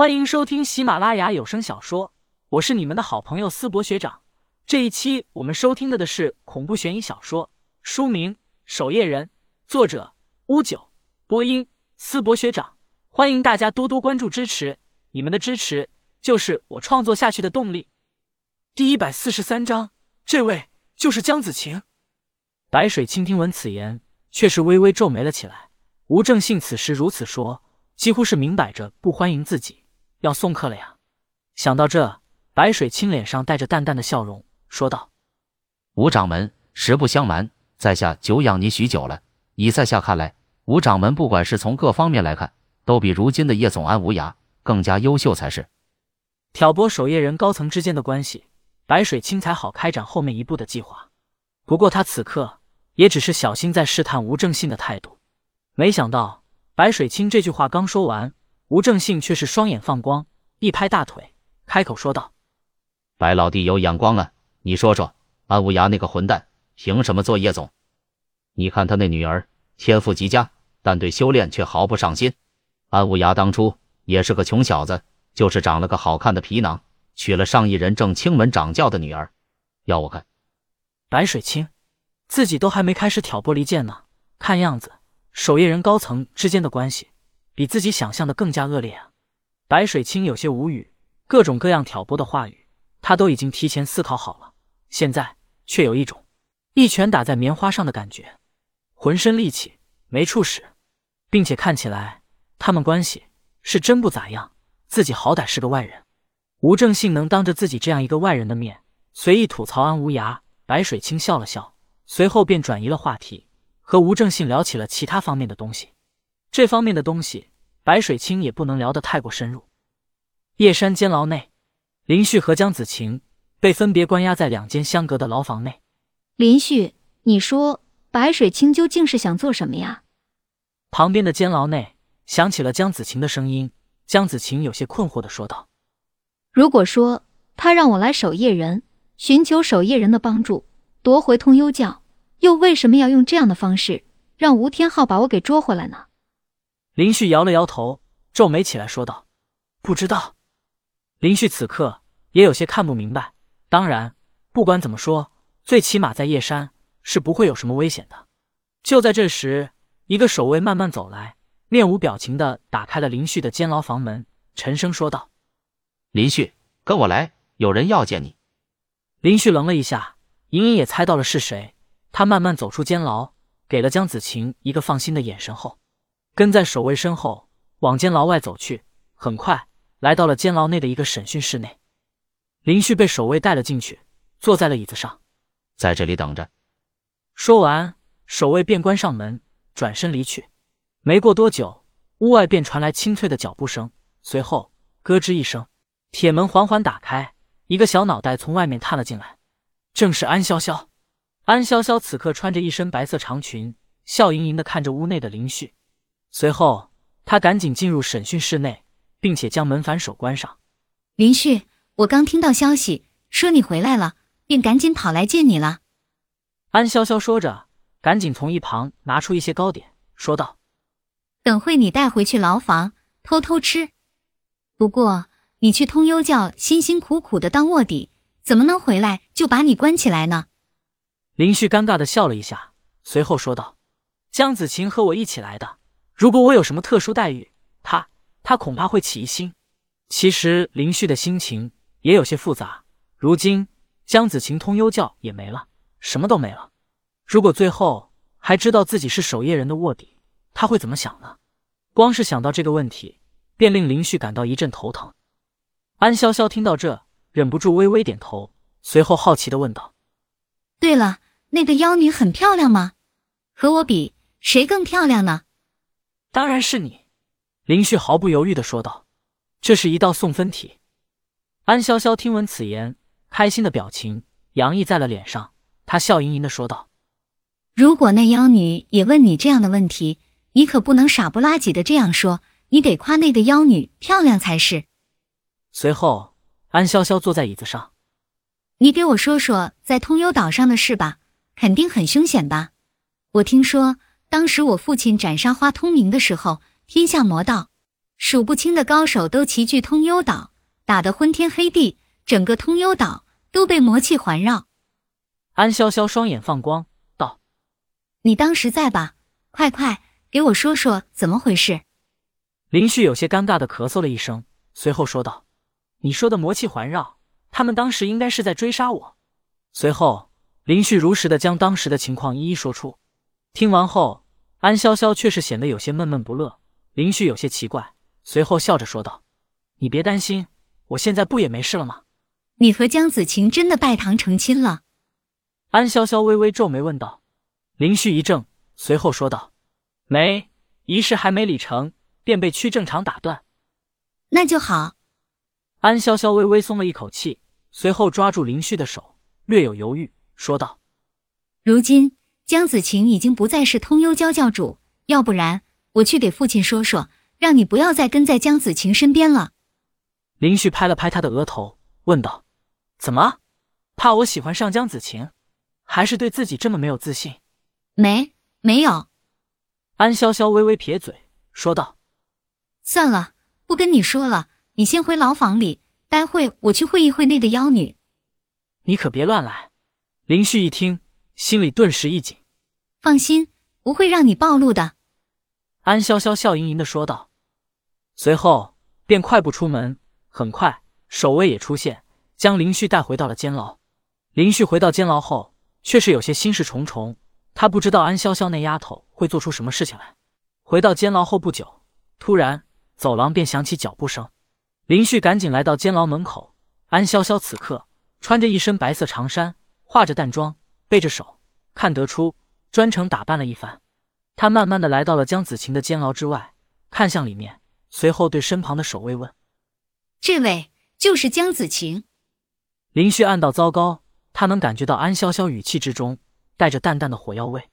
欢迎收听喜马拉雅有声小说，我是你们的好朋友思博学长。这一期我们收听的的是恐怖悬疑小说，书名《守夜人》，作者乌九，播音思博学长。欢迎大家多多关注支持，你们的支持就是我创作下去的动力。第一百四十三章，这位就是江子晴。白水清听闻此言，却是微微皱眉了起来。吴正信此时如此说，几乎是明摆着不欢迎自己，要送客了呀。想到这，白水清脸上带着淡淡的笑容，说道：“吴掌门，实不相瞒，在下久仰你许久了。以在下看来，吴掌门不管是从各方面来看，都比如今的叶总安无涯更加优秀才是。”挑拨守夜人高层之间的关系，白水清才好开展后面一步的计划。不过他此刻也只是小心在试探吴正信的态度。没想到白水清这句话刚说完，吴正信却是双眼放光，一拍大腿，开口说道：“白老弟有眼光啊！你说说，安无涯那个混蛋凭什么做叶总？你看他那女儿天赋极佳，但对修炼却毫不上心。安无涯当初也是个穷小子，就是长了个好看的皮囊，娶了上亿人正清门掌教的女儿。要我看，白水清自己都还没开始挑拨离间呢，看样子……”守夜人高层之间的关系比自己想象的更加恶劣啊！白水清有些无语，各种各样挑拨的话语，他都已经提前思考好了，现在却有一种一拳打在棉花上的感觉，浑身力气没处使，并且看起来他们关系是真不咋样。自己好歹是个外人，吴正信能当着自己这样一个外人的面随意吐槽安无涯，白水清笑了笑，随后便转移了话题。和吴正信聊起了其他方面的东西，这方面的东西白水清也不能聊得太过深入。夜山监牢内，林旭和江子晴被分别关押在两间相隔的牢房内。林旭，你说白水清究竟是想做什么呀？旁边的监牢内响起了江子晴的声音。江子晴有些困惑的说道：“如果说他让我来守夜人，寻求守夜人的帮助，夺回通幽教。”又为什么要用这样的方式让吴天昊把我给捉回来呢？林旭摇了摇头，皱眉起来说道：“不知道。”林旭此刻也有些看不明白。当然，不管怎么说，最起码在叶山是不会有什么危险的。就在这时，一个守卫慢慢走来，面无表情的打开了林旭的监牢房门，沉声说道：“林旭，跟我来，有人要见你。”林旭愣了一下，隐隐也猜到了是谁。他慢慢走出监牢，给了江子晴一个放心的眼神后，跟在守卫身后往监牢外走去。很快来到了监牢内的一个审讯室内，林旭被守卫带了进去，坐在了椅子上，在这里等着。说完，守卫便关上门，转身离去。没过多久，屋外便传来清脆的脚步声，随后咯吱一声，铁门缓缓打开，一个小脑袋从外面探了进来，正是安潇潇。安潇潇此刻穿着一身白色长裙，笑盈盈的看着屋内的林旭。随后，他赶紧进入审讯室内，并且将门反手关上。林旭，我刚听到消息说你回来了，便赶紧跑来见你了。安潇潇说着，赶紧从一旁拿出一些糕点，说道：“等会你带回去牢房偷偷吃。不过，你去通幽教辛辛苦苦的当卧底，怎么能回来就把你关起来呢？”林旭尴尬的笑了一下，随后说道：“江子晴和我一起来的，如果我有什么特殊待遇，他他恐怕会起疑心。”其实林旭的心情也有些复杂。如今江子晴通幽教也没了，什么都没了。如果最后还知道自己是守夜人的卧底，他会怎么想呢？光是想到这个问题，便令林旭感到一阵头疼。安潇潇听到这，忍不住微微点头，随后好奇的问道：“对了。”那个妖女很漂亮吗？和我比，谁更漂亮呢？当然是你，林旭毫不犹豫的说道。这是一道送分题。安潇潇听闻此言，开心的表情洋溢在了脸上。她笑盈盈的说道：“如果那妖女也问你这样的问题，你可不能傻不拉几的这样说，你得夸那个妖女漂亮才是。”随后，安潇潇坐在椅子上，你给我说说在通幽岛上的事吧。肯定很凶险吧？我听说当时我父亲斩杀花通明的时候，天下魔道数不清的高手都齐聚通幽岛，打得昏天黑地，整个通幽岛都被魔气环绕。安潇潇双眼放光，道：“你当时在吧？快快给我说说怎么回事。”林旭有些尴尬的咳嗽了一声，随后说道：“你说的魔气环绕，他们当时应该是在追杀我。”随后，林旭如实的将当时的情况一一说出。听完后，安潇潇却是显得有些闷闷不乐。林旭有些奇怪，随后笑着说道：“你别担心，我现在不也没事了吗？”你和江子晴真的拜堂成亲了？安潇潇微微皱眉问道。林旭一怔，随后说道：“没，仪式还没礼成。”便被屈正常打断。那就好。安潇潇微微松了一口气，随后抓住林旭的手，略有犹豫，说道：“如今江子晴已经不再是通幽教教主，要不然我去给父亲说说，让你不要再跟在江子晴身边了。”林旭拍了拍他的额头，问道：“怎么？怕我喜欢上江子晴，还是对自己这么没有自信？”“没，没有。”安潇潇微微撇嘴，说道。算了，不跟你说了，你先回牢房里，待会我去会一会那个妖女。你可别乱来。林旭一听，心里顿时一紧。放心，不会让你暴露的。安潇潇笑盈盈的说道，随后便快步出门。很快，守卫也出现，将林旭带回到了监牢。林旭回到监牢后，却是有些心事重重。他不知道安潇潇那丫头会做出什么事情来。回到监牢后不久，突然。走廊便响起脚步声，林旭赶紧来到监牢门口。安潇潇此刻穿着一身白色长衫，化着淡妆，背着手，看得出专程打扮了一番。他慢慢的来到了江子晴的监牢之外，看向里面，随后对身旁的守卫问：“这位就是江子晴？”林旭暗道：糟糕，他能感觉到安潇潇语气之中带着淡淡的火药味。